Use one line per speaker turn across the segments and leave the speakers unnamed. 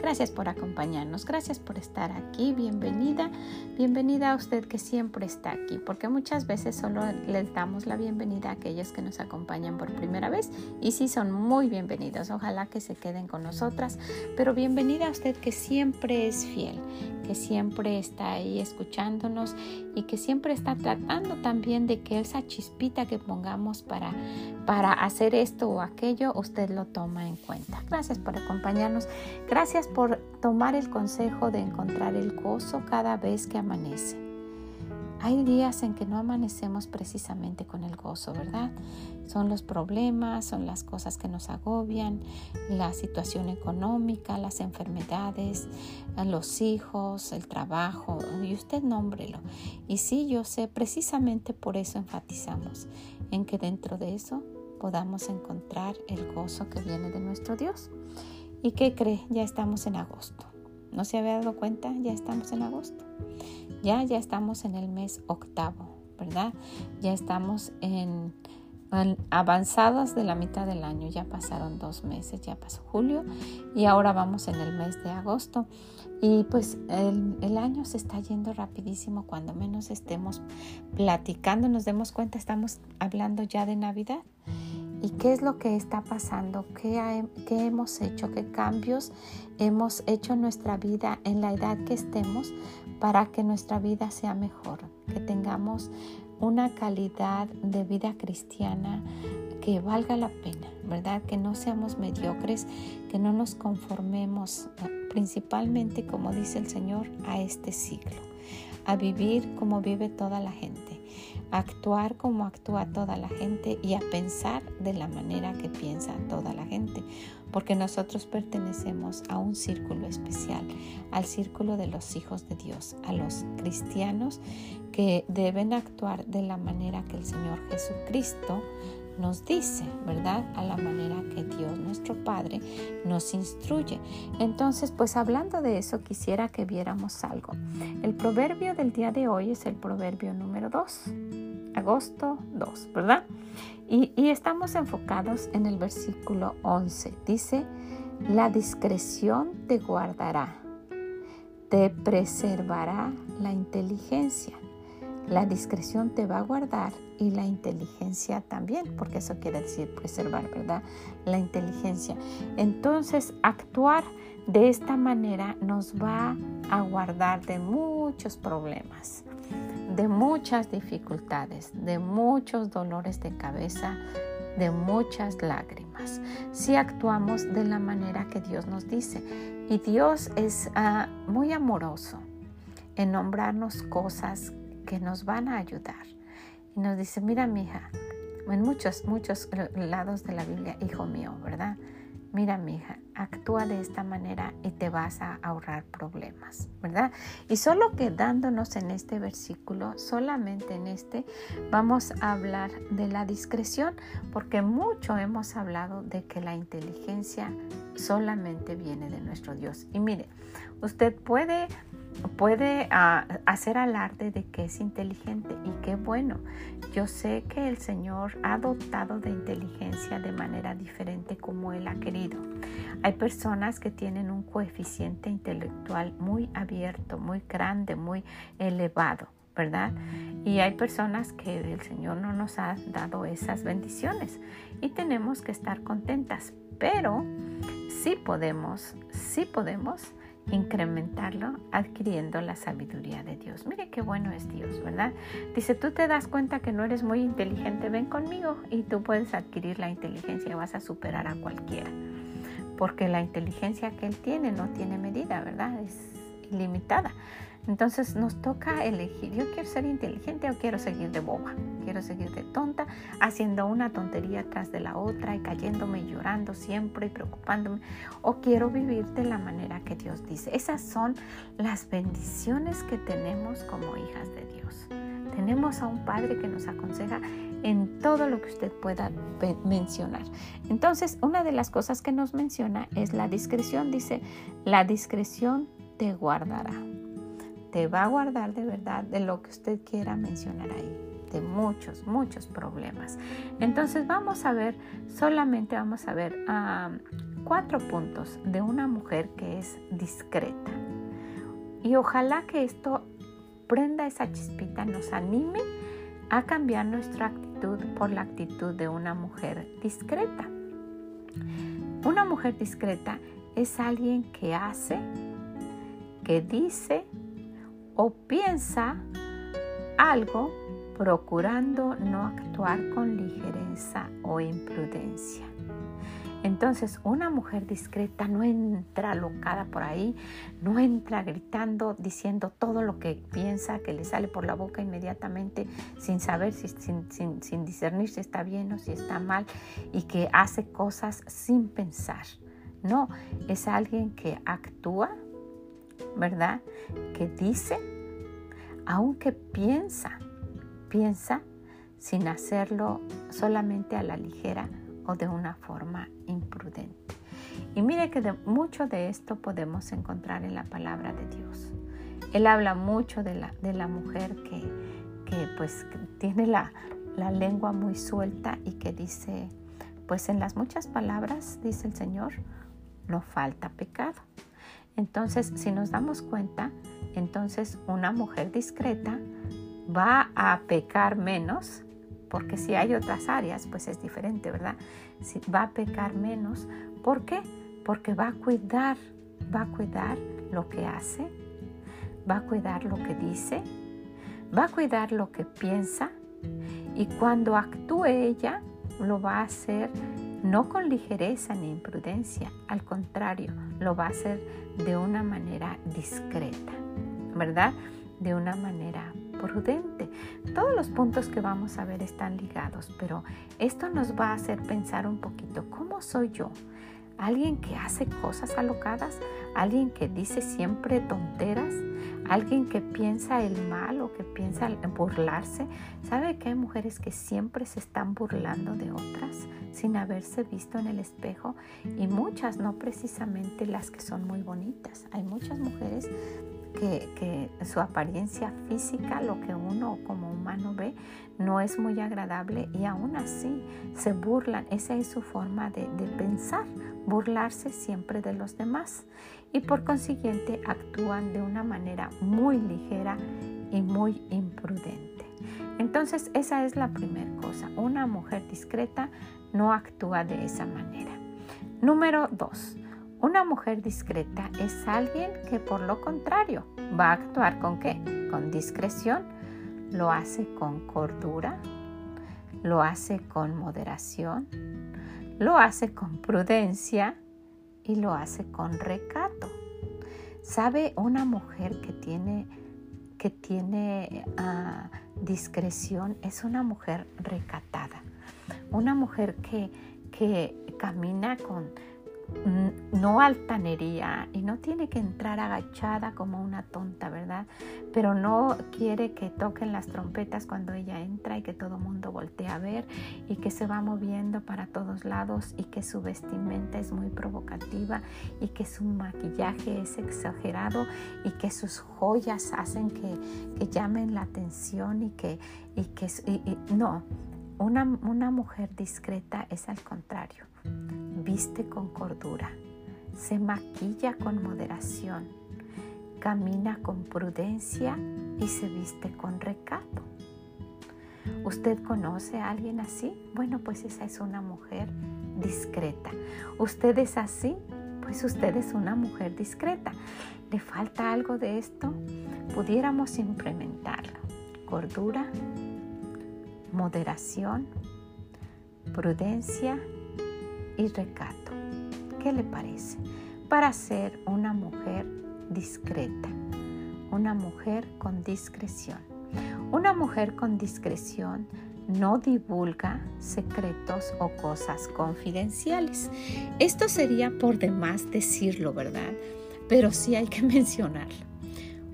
Gracias por acompañarnos, gracias por estar aquí, bienvenida, bienvenida a usted que siempre está aquí, porque muchas veces solo les damos la bienvenida a aquellos que nos acompañan por primera vez y sí son muy bienvenidos, ojalá que se queden con nosotras, pero bienvenida a usted que siempre es fiel, que siempre está ahí escuchándonos y que siempre está tratando también de que esa chispita que pongamos para, para hacer esto o aquello, usted lo toma en cuenta. Gracias por acompañarnos, gracias por tomar el consejo de encontrar el gozo cada vez que amanece. Hay días en que no amanecemos precisamente con el gozo, ¿verdad? Son los problemas, son las cosas que nos agobian, la situación económica, las enfermedades, los hijos, el trabajo, y usted nómbrelo. Y sí, yo sé, precisamente por eso enfatizamos en que dentro de eso podamos encontrar el gozo que viene de nuestro Dios. ¿Y qué cree? Ya estamos en agosto. ¿No se había dado cuenta? Ya estamos en agosto. Ya, ya estamos en el mes octavo, ¿verdad? Ya estamos en, avanzados de la mitad del año. Ya pasaron dos meses, ya pasó julio y ahora vamos en el mes de agosto. Y pues el, año se está yendo rapidísimo. Cuando menos estemos platicando, nos demos cuenta, estamos hablando ya de Navidad y qué es lo que está pasando, ¿Qué, qué, hemos hecho, qué cambios hemos hecho en nuestra vida en la edad que estemos para que nuestra vida sea mejor, que tengamos una calidad de vida cristiana que valga la pena, ¿verdad? Que no seamos mediocres, que no nos conformemos principalmente, como dice el Señor, a este siglo, a vivir como vive toda la gente actuar como actúa toda la gente y a pensar de la manera que piensa toda la gente, porque nosotros pertenecemos a un círculo especial, al círculo de los hijos de Dios, a los cristianos que deben actuar de la manera que el Señor Jesucristo nos dice, ¿verdad? A la manera que Dios nuestro Padre nos instruye. Entonces, pues hablando de eso, quisiera que viéramos algo. El proverbio del día de hoy es el proverbio número 2, agosto 2, ¿verdad? Y, y estamos enfocados en el versículo 11. Dice, la discreción te guardará, te preservará la inteligencia. La discreción te va a guardar y la inteligencia también, porque eso quiere decir preservar, ¿verdad? La inteligencia. Entonces, actuar de esta manera nos va a guardar de muchos problemas, de muchas dificultades, de muchos dolores de cabeza, de muchas lágrimas, si actuamos de la manera que Dios nos dice. Y Dios es ah, muy amoroso en nombrarnos cosas que nos van a ayudar y nos dice, mira mi hija, en muchos, muchos lados de la Biblia, hijo mío, ¿verdad? Mira mi hija, actúa de esta manera y te vas a ahorrar problemas, ¿verdad? Y solo quedándonos en este versículo, solamente en este, vamos a hablar de la discreción, porque mucho hemos hablado de que la inteligencia solamente viene de nuestro Dios. Y mire, usted puede puede ah, hacer alarde de que es inteligente y qué bueno. Yo sé que el Señor ha dotado de inteligencia de manera diferente como Él ha querido. Hay personas que tienen un coeficiente intelectual muy abierto, muy grande, muy elevado. ¿verdad? Y hay personas que el Señor no nos ha dado esas bendiciones y tenemos que estar contentas, pero sí podemos, sí podemos incrementarlo adquiriendo la sabiduría de Dios. Mire qué bueno es Dios, ¿verdad? Dice, tú te das cuenta que no eres muy inteligente, ven conmigo y tú puedes adquirir la inteligencia vas a superar a cualquiera. Porque la inteligencia que Él tiene no tiene medida, ¿verdad? Es ilimitada. Entonces nos toca elegir, yo quiero ser inteligente o quiero seguir de boba, quiero seguir de tonta, haciendo una tontería tras de la otra y cayéndome y llorando siempre y preocupándome, o quiero vivir de la manera que Dios dice. Esas son las bendiciones que tenemos como hijas de Dios. Tenemos a un Padre que nos aconseja en todo lo que usted pueda mencionar. Entonces, una de las cosas que nos menciona es la discreción. Dice, la discreción te guardará. Te va a guardar de verdad de lo que usted quiera mencionar ahí, de muchos, muchos problemas. Entonces, vamos a ver, solamente vamos a ver cuatro puntos de una mujer que es discreta. Y ojalá que esto prenda esa chispita, nos anime a cambiar nuestra actitud por la actitud de una mujer discreta. Una mujer discreta es alguien que hace, que dice o piensa algo procurando no actuar con ligereza o imprudencia. Entonces, una mujer discreta no entra locada por ahí, no entra gritando, diciendo todo lo que piensa, que le sale por la boca inmediatamente, sin saber, si, sin, discernir si está bien o si está mal, y que hace cosas sin pensar. No, es alguien que actúa, ¿verdad? Que dice, aunque piensa, piensa sin hacerlo solamente a la ligera o de una forma imprudente. Y mire que de, mucho de esto podemos encontrar en la palabra de Dios. Él habla mucho de la, de la mujer que, que pues tiene la, la lengua muy suelta y que dice, pues en las muchas palabras, dice el Señor, no falta pecado. Entonces, si nos damos cuenta, entonces una mujer discreta va a pecar menos porque si hay otras áreas, pues es diferente, ¿verdad? Si va a pecar menos. ¿Por qué? Porque va a cuidar, va a cuidar lo que hace, va a cuidar lo que dice, va a cuidar lo que piensa y cuando actúe ella, lo va a hacer no con ligereza ni imprudencia, al contrario, lo va a hacer de una manera discreta, ¿verdad? De una manera prudente. Todos los puntos que vamos a ver están ligados, pero esto nos va a hacer pensar un poquito, ¿cómo soy yo? ¿Alguien que hace cosas alocadas? ¿Alguien que dice siempre tonteras? ¿Alguien que piensa el mal o que piensa burlarse? ¿Sabe que hay mujeres que siempre se están burlando de otras sin haberse visto en el espejo? Y muchas, no precisamente las que son muy bonitas. Hay muchas mujeres que, su apariencia física, lo que uno como humano ve, no es muy agradable y aún así se burlan. Esa es su forma de, pensar, burlarse siempre de los demás y por consiguiente actúan de una manera muy ligera y muy imprudente. Entonces esa es la primera cosa. Una mujer discreta no actúa de esa manera. Número dos, una mujer discreta es alguien que por lo contrario va a actuar con qué? Con discreción, lo hace con cordura, lo hace con moderación, lo hace con prudencia y lo hace con recato. ¿Sabe una mujer que tiene, que tiene ah, discreción? Es una mujer recatada, una mujer que, que camina con no altanería y no tiene que entrar agachada como una tonta, ¿verdad? Pero no quiere que toquen las trompetas cuando ella entra y que todo el mundo voltee a ver y que se va moviendo para todos lados y que su vestimenta es muy provocativa y que su maquillaje es exagerado y que sus joyas hacen que, llamen la atención y que, no, una mujer discreta es al contrario viste con cordura, se maquilla con moderación, camina con prudencia y se viste con recato. ¿Usted conoce a alguien así? Bueno, pues esa es una mujer discreta. ¿Usted es así? Pues usted es una mujer discreta. ¿Le falta algo de esto? Pudiéramos implementarlo. Cordura, moderación, prudencia y recato. ¿Qué le parece? Para ser una mujer discreta, una mujer con discreción. Una mujer con discreción no divulga secretos o cosas confidenciales. Esto sería por demás decirlo, ¿verdad? Pero sí hay que mencionarlo.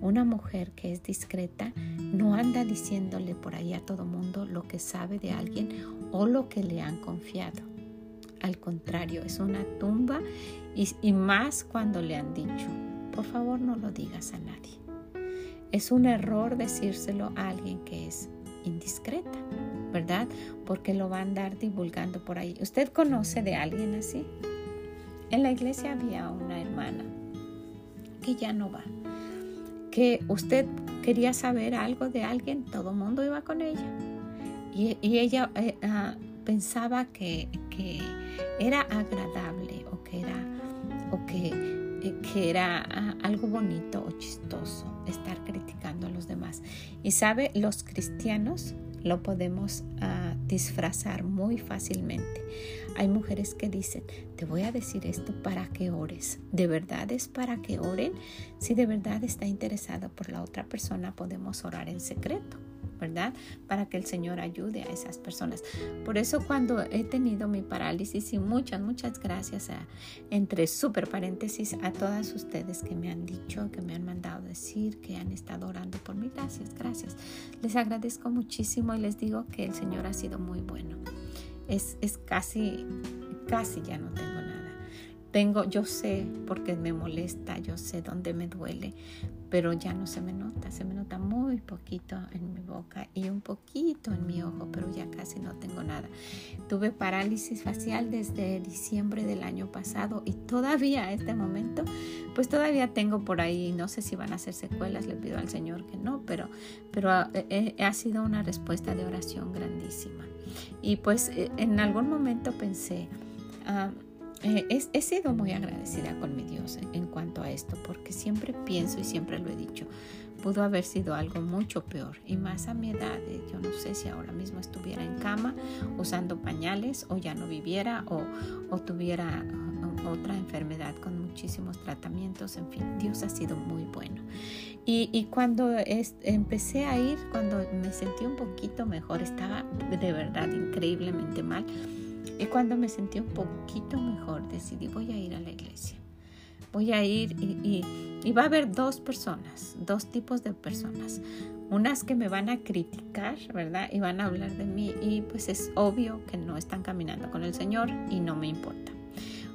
Una mujer que es discreta no anda diciéndole por ahí a todo mundo lo que sabe de alguien o lo que le han confiado. Al contrario, es una tumba y, más cuando le han dicho, por favor no lo digas a nadie. Es un error decírselo a alguien que es indiscreta, ¿verdad? Porque lo va a andar divulgando por ahí. ¿Usted conoce de alguien así? En la iglesia había una hermana que ya no va, que usted quería saber algo de alguien, todo el mundo iba con ella. Y, ella eh, ah, pensaba que, que, era agradable o que era, o que, eh, que era ah, algo bonito o chistoso estar criticando a los demás. Y sabe, los cristianos lo podemos ah, disfrazar muy fácilmente. Hay mujeres que dicen, te voy a decir esto para que ores. ¿De verdad es para que oren? Si de verdad está interesado por la otra persona, podemos orar en secreto. ¿Verdad? Para que el Señor ayude a esas personas. Por eso cuando he tenido mi parálisis y muchas, muchas gracias a, entre super paréntesis a todas ustedes que me han dicho, que me han mandado decir, que han estado orando por mí. Gracias, gracias. Les agradezco muchísimo y les digo que el Señor ha sido muy bueno. Es, es casi, casi ya no tengo nada. Tengo, yo sé porque me molesta, yo sé dónde me duele, pero ya no se me nota, se me nota muy poquito en mi boca y un poquito en mi ojo, pero ya casi no tengo nada. Tuve parálisis facial desde diciembre del año pasado y todavía a este momento, pues todavía tengo por ahí, no sé si van a ser secuelas, le pido al Señor que no, pero, pero ha, eh, eh, ha sido una respuesta de oración grandísima. Y pues eh, en algún momento pensé, ah, eh, he, sido muy agradecida con mi Dios en, cuanto a esto, porque siempre pienso y siempre lo he dicho, pudo haber sido algo mucho peor y más a mi edad. Eh, yo no sé si ahora mismo estuviera en cama usando pañales o ya no viviera o, o tuviera otra enfermedad con muchísimos tratamientos. En fin, Dios ha sido muy bueno. Y, y cuando empecé a ir, cuando me sentí un poquito mejor, estaba de verdad increíblemente mal y cuando me sentí un poquito mejor, decidí voy a ir a la iglesia. Voy a ir y, y, va a haber dos personas, dos tipos de personas. Unas que me van a criticar, ¿verdad? Y van a hablar de mí y pues es obvio que no están caminando con el Señor y no me importa.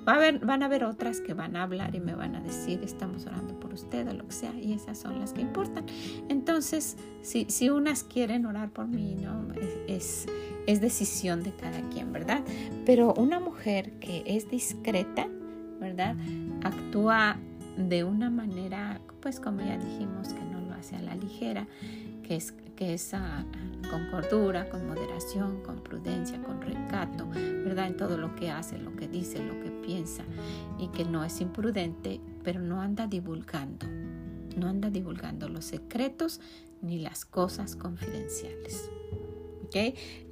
Va a haber, van a haber otras que van a hablar y me van a decir, estamos orando por usted o lo que sea, y esas son las que importan. Entonces, si, si unas quieren orar por mí, ¿no? es, es decisión de cada ¿verdad? Pero una mujer que es discreta, ¿verdad? Actúa de una manera, pues como ya dijimos, que no lo hace a la ligera, que es, que es ah, con cordura, con moderación, con prudencia, con recato, ¿verdad? En todo lo que hace, lo que dice, lo que piensa, y que no es imprudente, pero no anda divulgando, no anda divulgando los secretos ni las cosas confidenciales.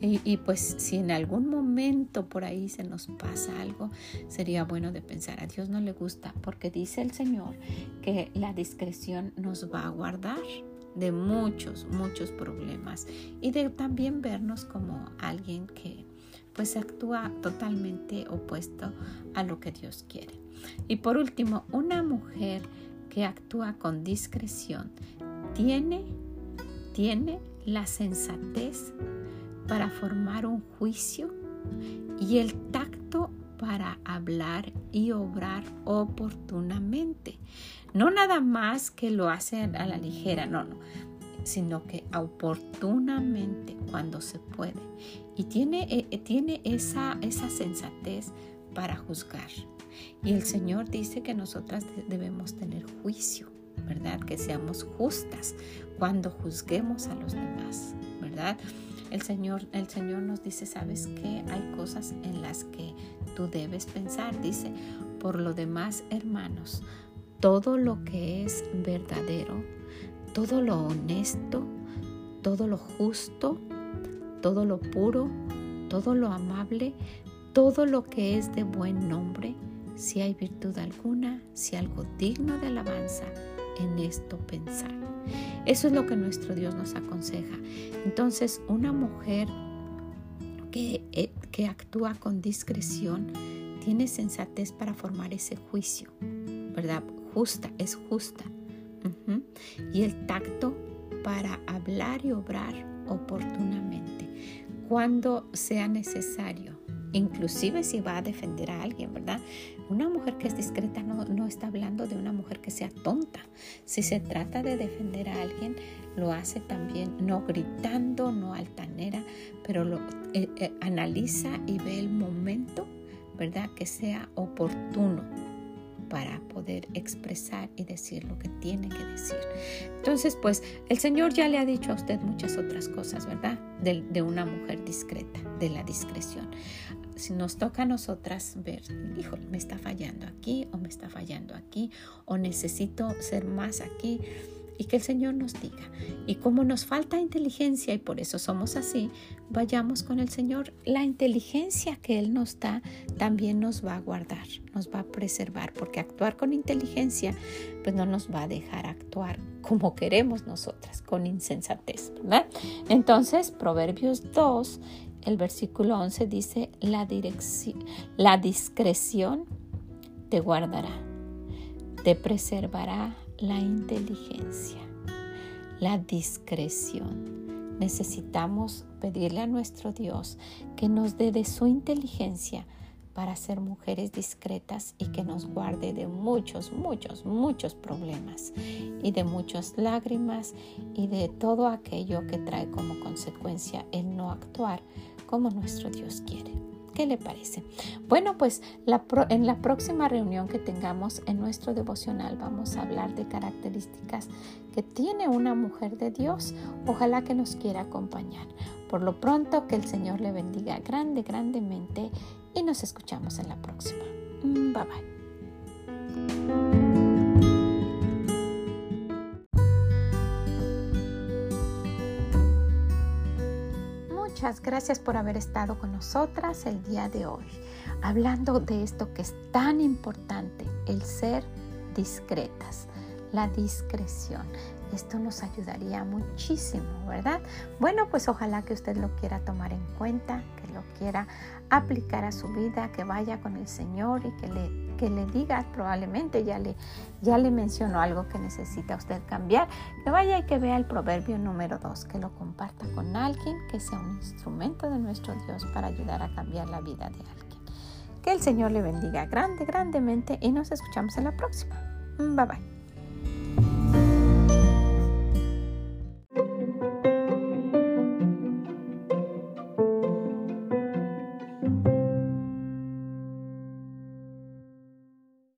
Y, pues si en algún momento por ahí se nos pasa algo, sería bueno de pensar, a Dios no le gusta, porque dice el Señor que la discreción nos va a guardar de muchos, muchos problemas y de también vernos como alguien que pues actúa totalmente opuesto a lo que Dios quiere. Y por último, una mujer que actúa con discreción tiene, tiene la sensatez para formar un juicio y el tacto para hablar y obrar oportunamente. No nada más que lo hace a la ligera, no, no, sino que oportunamente cuando se puede. Y tiene, eh, eh, tiene esa, esa sensatez para juzgar. Y el Señor dice que nosotras debemos tener juicio, ¿verdad? Que seamos justas cuando juzguemos a los demás, El Señor, el Señor nos dice, ¿sabes qué? Hay cosas en las que tú debes pensar. Dice, por lo demás, hermanos, todo lo que es verdadero, todo lo honesto, todo lo justo, todo lo puro, todo lo amable, todo lo que es de buen nombre, si hay virtud alguna, si algo digno de alabanza, en esto pensar. Eso es lo que nuestro Dios nos aconseja. Entonces, una mujer que, eh, que actúa con discreción tiene sensatez para formar ese juicio, ¿verdad? Justa, es justa. Y el tacto para hablar y obrar oportunamente cuando sea necesario inclusive si va a defender a alguien, ¿verdad? Una mujer que es discreta no, está hablando de una mujer que sea tonta. Si se trata de defender a alguien, lo hace también no gritando, no altanera, pero lo eh, eh, analiza y ve el momento, ¿verdad? Que sea oportuno para poder expresar y decir lo que tiene que decir. Entonces, pues el Señor ya le ha dicho a usted muchas otras cosas, ¿verdad? De, de una mujer discreta, de la discreción si nos toca a nosotras ver, hijo, me está fallando aquí o me está fallando aquí o necesito ser más aquí y que el Señor nos diga. Y como nos falta inteligencia y por eso somos así, vayamos con el Señor. La inteligencia que Él nos da también nos va a guardar, nos va a preservar, porque actuar con inteligencia pues no nos va a dejar actuar como queremos nosotras, con insensatez, ¿verdad? Entonces, Proverbios 2 el versículo 11 dice, la, la discreción te guardará, te preservará la inteligencia, la discreción. Necesitamos pedirle a nuestro Dios que nos dé de su inteligencia para ser mujeres discretas y que nos guarde de muchos, muchos, muchos problemas y de muchas lágrimas y de todo aquello que trae como consecuencia el no actuar como nuestro Dios quiere. ¿Qué le parece? Bueno, pues en la próxima reunión que tengamos en nuestro devocional vamos a hablar de características que tiene una mujer de Dios. Ojalá que nos quiera acompañar. Por lo pronto, que el Señor le bendiga grande, grandemente y nos escuchamos en la próxima. Mm, bye bye. Muchas gracias por haber estado con nosotras el día de hoy, hablando de esto que es tan importante, el ser discretas, la discreción. Esto nos ayudaría muchísimo, ¿verdad? Bueno, pues ojalá que usted lo quiera tomar en cuenta, lo quiera aplicar a su vida, que vaya con el Señor y que le, que le diga, probablemente ya le, ya le mencionó algo que necesita usted cambiar, que vaya y que vea el proverbio número 2, que lo comparta con alguien, que sea un instrumento de nuestro Dios para ayudar a cambiar la vida de alguien. Que el Señor le bendiga grande, grandemente y nos escuchamos en la próxima. Bye bye.